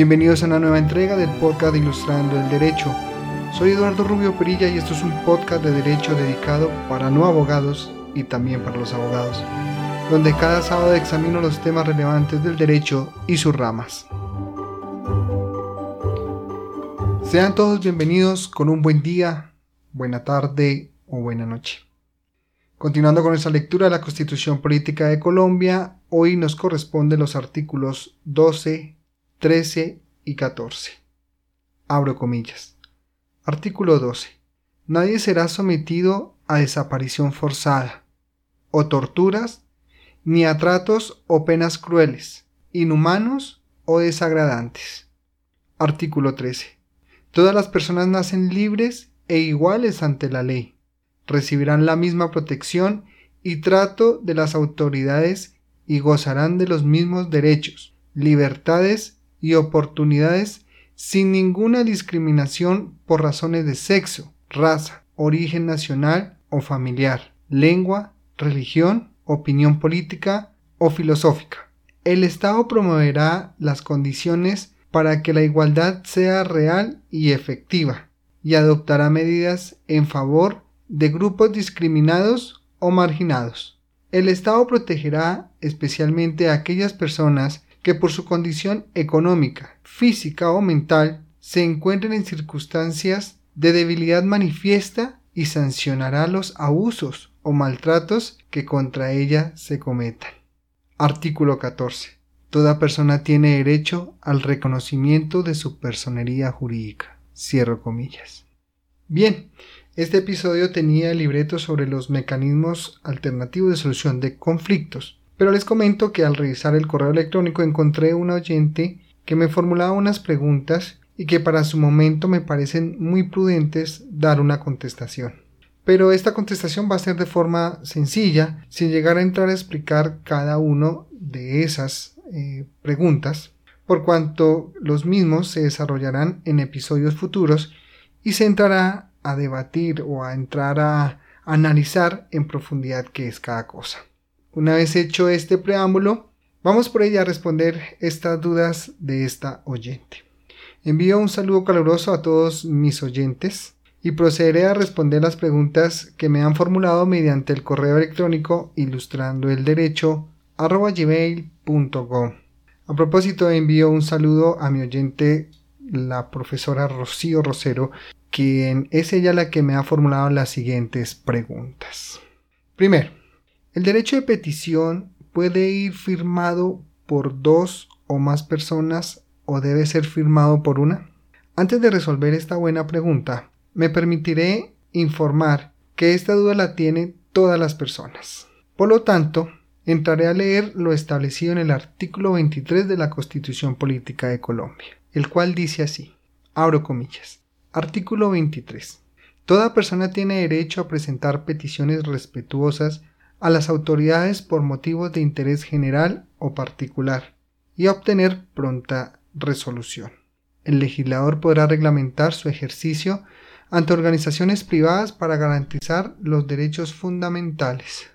Bienvenidos a una nueva entrega del podcast Ilustrando el Derecho. Soy Eduardo Rubio Perilla y esto es un podcast de derecho dedicado para no abogados y también para los abogados, donde cada sábado examino los temas relevantes del derecho y sus ramas. Sean todos bienvenidos con un buen día, buena tarde o buena noche. Continuando con nuestra lectura de la Constitución Política de Colombia, hoy nos corresponden los artículos 12, 13 y 14. Abro comillas. Artículo 12. Nadie será sometido a desaparición forzada, o torturas, ni a tratos o penas crueles, inhumanos o desagradantes. Artículo 13. Todas las personas nacen libres e iguales ante la ley. Recibirán la misma protección y trato de las autoridades y gozarán de los mismos derechos, libertades y oportunidades sin ninguna discriminación por razones de sexo, raza, origen nacional o familiar, lengua, religión, opinión política o filosófica. El Estado promoverá las condiciones para que la igualdad sea real y efectiva y adoptará medidas en favor de grupos discriminados o marginados. El Estado protegerá especialmente a aquellas personas que por su condición económica, física o mental se encuentren en circunstancias de debilidad manifiesta y sancionará los abusos o maltratos que contra ella se cometan. Artículo 14. Toda persona tiene derecho al reconocimiento de su personería jurídica. Cierro comillas. Bien, este episodio tenía libreto sobre los mecanismos alternativos de solución de conflictos pero les comento que al revisar el correo electrónico encontré un oyente que me formulaba unas preguntas y que para su momento me parecen muy prudentes dar una contestación. Pero esta contestación va a ser de forma sencilla, sin llegar a entrar a explicar cada uno de esas eh, preguntas, por cuanto los mismos se desarrollarán en episodios futuros y se entrará a debatir o a entrar a analizar en profundidad qué es cada cosa. Una vez hecho este preámbulo, vamos por ella a responder estas dudas de esta oyente. Envío un saludo caluroso a todos mis oyentes y procederé a responder las preguntas que me han formulado mediante el correo electrónico ilustrando el derecho A propósito, envío un saludo a mi oyente, la profesora Rocío Rosero, quien es ella la que me ha formulado las siguientes preguntas. Primero, el derecho de petición puede ir firmado por dos o más personas o debe ser firmado por una. Antes de resolver esta buena pregunta, me permitiré informar que esta duda la tienen todas las personas. Por lo tanto, entraré a leer lo establecido en el artículo 23 de la Constitución Política de Colombia, el cual dice así, abro comillas, artículo 23. Toda persona tiene derecho a presentar peticiones respetuosas a las autoridades por motivos de interés general o particular y obtener pronta resolución. El legislador podrá reglamentar su ejercicio ante organizaciones privadas para garantizar los derechos fundamentales.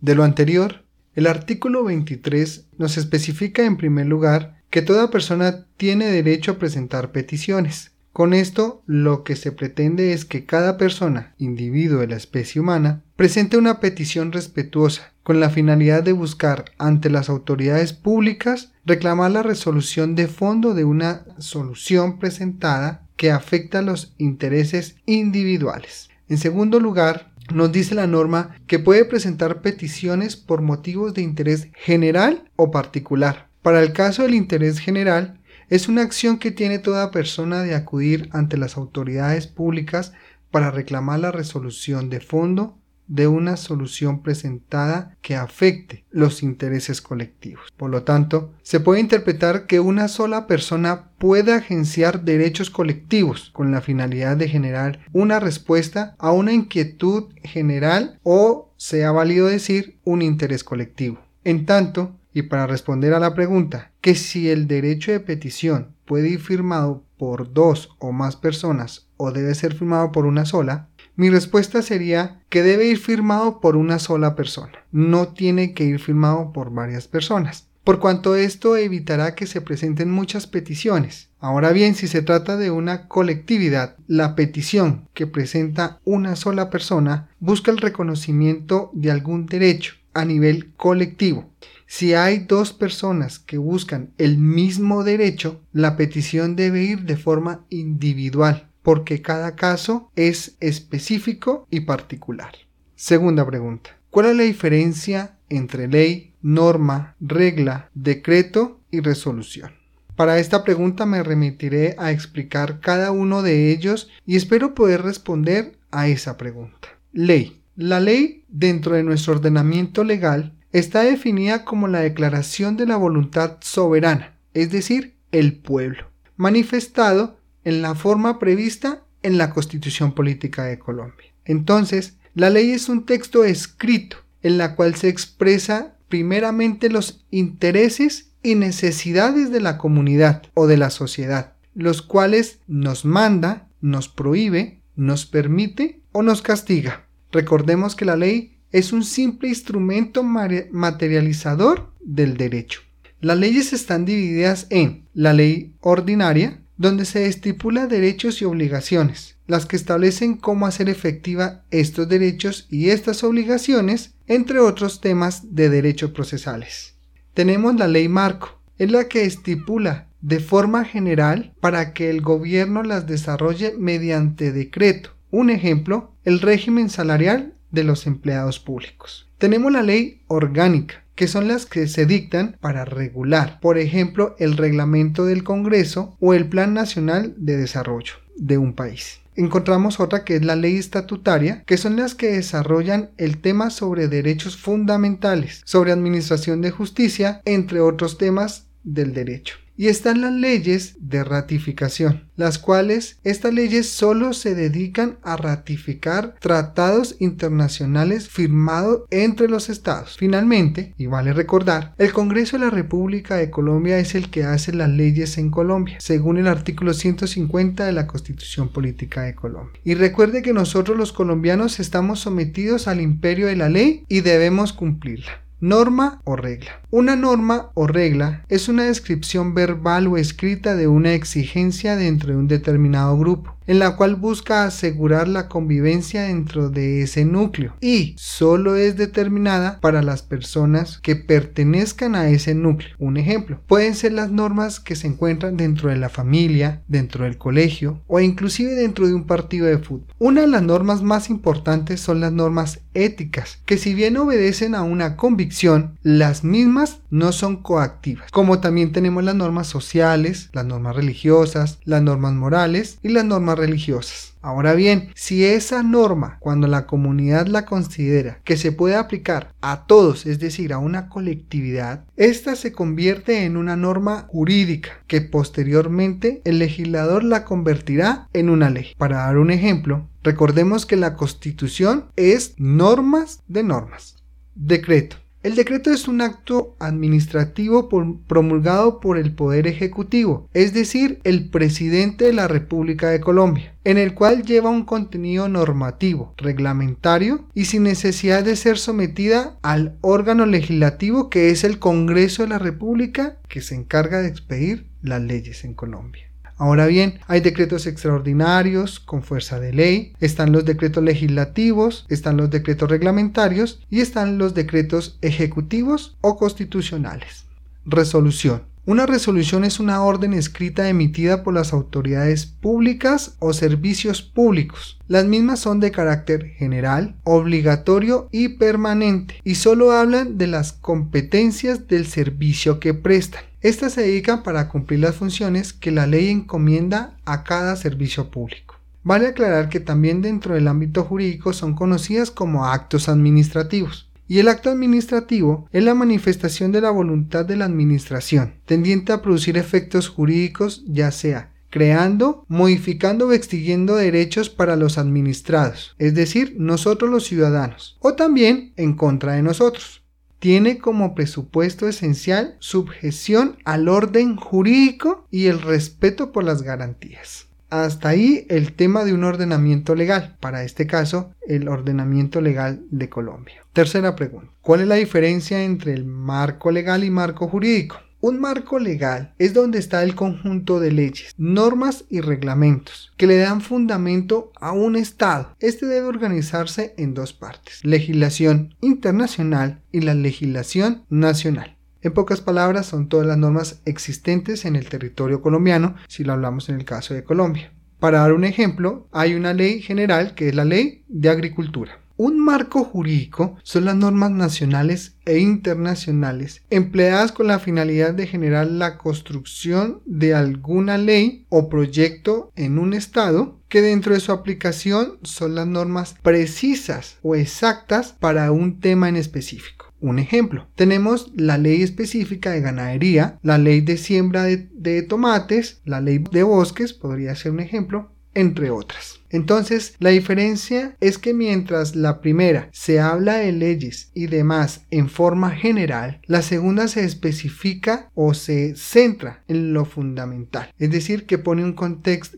De lo anterior, el artículo 23 nos especifica en primer lugar que toda persona tiene derecho a presentar peticiones, con esto lo que se pretende es que cada persona, individuo de la especie humana, presente una petición respetuosa con la finalidad de buscar ante las autoridades públicas reclamar la resolución de fondo de una solución presentada que afecta los intereses individuales. En segundo lugar, nos dice la norma que puede presentar peticiones por motivos de interés general o particular. Para el caso del interés general, es una acción que tiene toda persona de acudir ante las autoridades públicas para reclamar la resolución de fondo de una solución presentada que afecte los intereses colectivos. Por lo tanto, se puede interpretar que una sola persona puede agenciar derechos colectivos con la finalidad de generar una respuesta a una inquietud general o, sea válido decir, un interés colectivo. En tanto, y para responder a la pregunta, que si el derecho de petición puede ir firmado por dos o más personas o debe ser firmado por una sola, mi respuesta sería que debe ir firmado por una sola persona, no tiene que ir firmado por varias personas. por cuanto esto evitará que se presenten muchas peticiones. Ahora bien, si se trata de una colectividad, la petición que presenta una sola persona busca el reconocimiento de algún derecho a nivel colectivo. Si hay dos personas que buscan el mismo derecho, la petición debe ir de forma individual, porque cada caso es específico y particular. Segunda pregunta. ¿Cuál es la diferencia entre ley, norma, regla, decreto y resolución? Para esta pregunta me remitiré a explicar cada uno de ellos y espero poder responder a esa pregunta. Ley. La ley, dentro de nuestro ordenamiento legal, está definida como la declaración de la voluntad soberana, es decir, el pueblo, manifestado en la forma prevista en la Constitución Política de Colombia. Entonces, la ley es un texto escrito en la cual se expresa primeramente los intereses y necesidades de la comunidad o de la sociedad, los cuales nos manda, nos prohíbe, nos permite o nos castiga. Recordemos que la ley es un simple instrumento materializador del derecho. Las leyes están divididas en la ley ordinaria, donde se estipula derechos y obligaciones, las que establecen cómo hacer efectiva estos derechos y estas obligaciones, entre otros temas de derechos procesales. Tenemos la ley marco, es la que estipula de forma general para que el gobierno las desarrolle mediante decreto, un ejemplo, el régimen salarial de los empleados públicos. Tenemos la ley orgánica, que son las que se dictan para regular, por ejemplo, el reglamento del Congreso o el Plan Nacional de Desarrollo de un país. Encontramos otra que es la ley estatutaria, que son las que desarrollan el tema sobre derechos fundamentales, sobre administración de justicia, entre otros temas del derecho. Y están las leyes de ratificación, las cuales estas leyes solo se dedican a ratificar tratados internacionales firmados entre los estados. Finalmente, y vale recordar, el Congreso de la República de Colombia es el que hace las leyes en Colombia, según el artículo 150 de la Constitución Política de Colombia. Y recuerde que nosotros los colombianos estamos sometidos al imperio de la ley y debemos cumplirla. Norma o regla. Una norma o regla es una descripción verbal o escrita de una exigencia dentro de un determinado grupo, en la cual busca asegurar la convivencia dentro de ese núcleo y solo es determinada para las personas que pertenezcan a ese núcleo. Un ejemplo, pueden ser las normas que se encuentran dentro de la familia, dentro del colegio o inclusive dentro de un partido de fútbol. Una de las normas más importantes son las normas éticas, que si bien obedecen a una convicción, las mismas no son coactivas, como también tenemos las normas sociales, las normas religiosas, las normas morales y las normas religiosas. Ahora bien, si esa norma, cuando la comunidad la considera que se puede aplicar a todos, es decir, a una colectividad, esta se convierte en una norma jurídica que posteriormente el legislador la convertirá en una ley. Para dar un ejemplo, recordemos que la constitución es normas de normas. Decreto. El decreto es un acto administrativo promulgado por el Poder Ejecutivo, es decir, el presidente de la República de Colombia, en el cual lleva un contenido normativo, reglamentario y sin necesidad de ser sometida al órgano legislativo que es el Congreso de la República que se encarga de expedir las leyes en Colombia. Ahora bien, hay decretos extraordinarios con fuerza de ley, están los decretos legislativos, están los decretos reglamentarios y están los decretos ejecutivos o constitucionales. Resolución. Una resolución es una orden escrita emitida por las autoridades públicas o servicios públicos. Las mismas son de carácter general, obligatorio y permanente y solo hablan de las competencias del servicio que prestan. Estas se dedican para cumplir las funciones que la ley encomienda a cada servicio público. Vale aclarar que también dentro del ámbito jurídico son conocidas como actos administrativos. Y el acto administrativo es la manifestación de la voluntad de la administración, tendiente a producir efectos jurídicos ya sea creando, modificando o extinguiendo derechos para los administrados, es decir, nosotros los ciudadanos, o también en contra de nosotros. Tiene como presupuesto esencial subjeción al orden jurídico y el respeto por las garantías. Hasta ahí el tema de un ordenamiento legal, para este caso el ordenamiento legal de Colombia. Tercera pregunta, ¿cuál es la diferencia entre el marco legal y marco jurídico? Un marco legal es donde está el conjunto de leyes, normas y reglamentos que le dan fundamento a un Estado. Este debe organizarse en dos partes, legislación internacional y la legislación nacional. En pocas palabras, son todas las normas existentes en el territorio colombiano, si lo hablamos en el caso de Colombia. Para dar un ejemplo, hay una ley general que es la ley de agricultura. Un marco jurídico son las normas nacionales e internacionales empleadas con la finalidad de generar la construcción de alguna ley o proyecto en un Estado que dentro de su aplicación son las normas precisas o exactas para un tema en específico. Un ejemplo, tenemos la ley específica de ganadería, la ley de siembra de, tomates, la ley de bosques, podría ser un ejemplo, entre otras. Entonces, la diferencia es que mientras la primera se habla de leyes y demás en forma general, la segunda se especifica o se centra en lo fundamental, es decir, que pone, un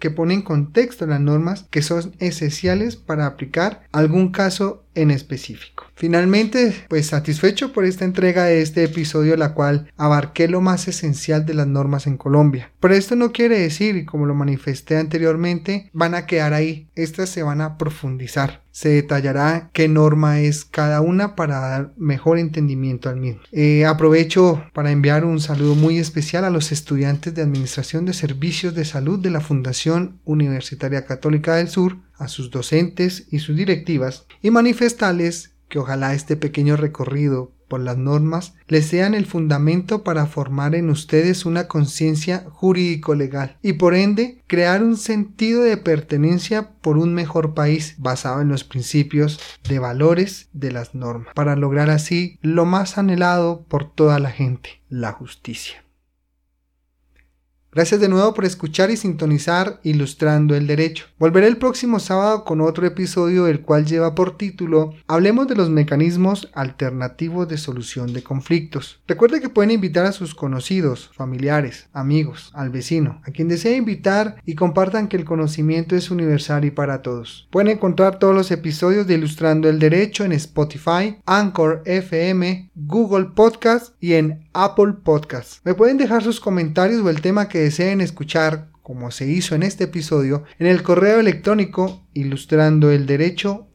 que pone en contexto las normas que son esenciales para aplicar algún caso en específico. Finalmente, pues satisfecho por esta entrega de este episodio, la cual abarqué lo más esencial de las normas en Colombia. Pero esto no quiere decir, como lo manifesté anteriormente, van a quedar ahí estas se van a profundizar. Se detallará qué norma es cada una para dar mejor entendimiento al mismo. Eh, aprovecho para enviar un saludo muy especial a los estudiantes de Administración de Servicios de Salud de la Fundación Universitaria Católica del Sur, a sus docentes y sus directivas, y manifestarles que ojalá este pequeño recorrido por las normas les sean el fundamento para formar en ustedes una conciencia jurídico-legal y por ende crear un sentido de pertenencia por un mejor país basado en los principios de valores de las normas, para lograr así lo más anhelado por toda la gente, la justicia. Gracias de nuevo por escuchar y sintonizar Ilustrando el Derecho. Volveré el próximo sábado con otro episodio el cual lleva por título Hablemos de los mecanismos alternativos de solución de conflictos. Recuerde que pueden invitar a sus conocidos, familiares, amigos, al vecino, a quien desee invitar y compartan que el conocimiento es universal y para todos. Pueden encontrar todos los episodios de Ilustrando el Derecho en Spotify, Anchor FM, Google Podcast y en Apple Podcast. Me pueden dejar sus comentarios o el tema que deseen escuchar, como se hizo en este episodio, en el correo electrónico ilustrando el derecho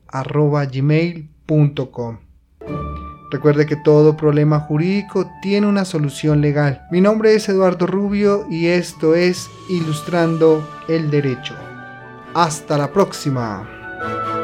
gmail.com. Recuerde que todo problema jurídico tiene una solución legal. Mi nombre es Eduardo Rubio y esto es Ilustrando el Derecho. Hasta la próxima.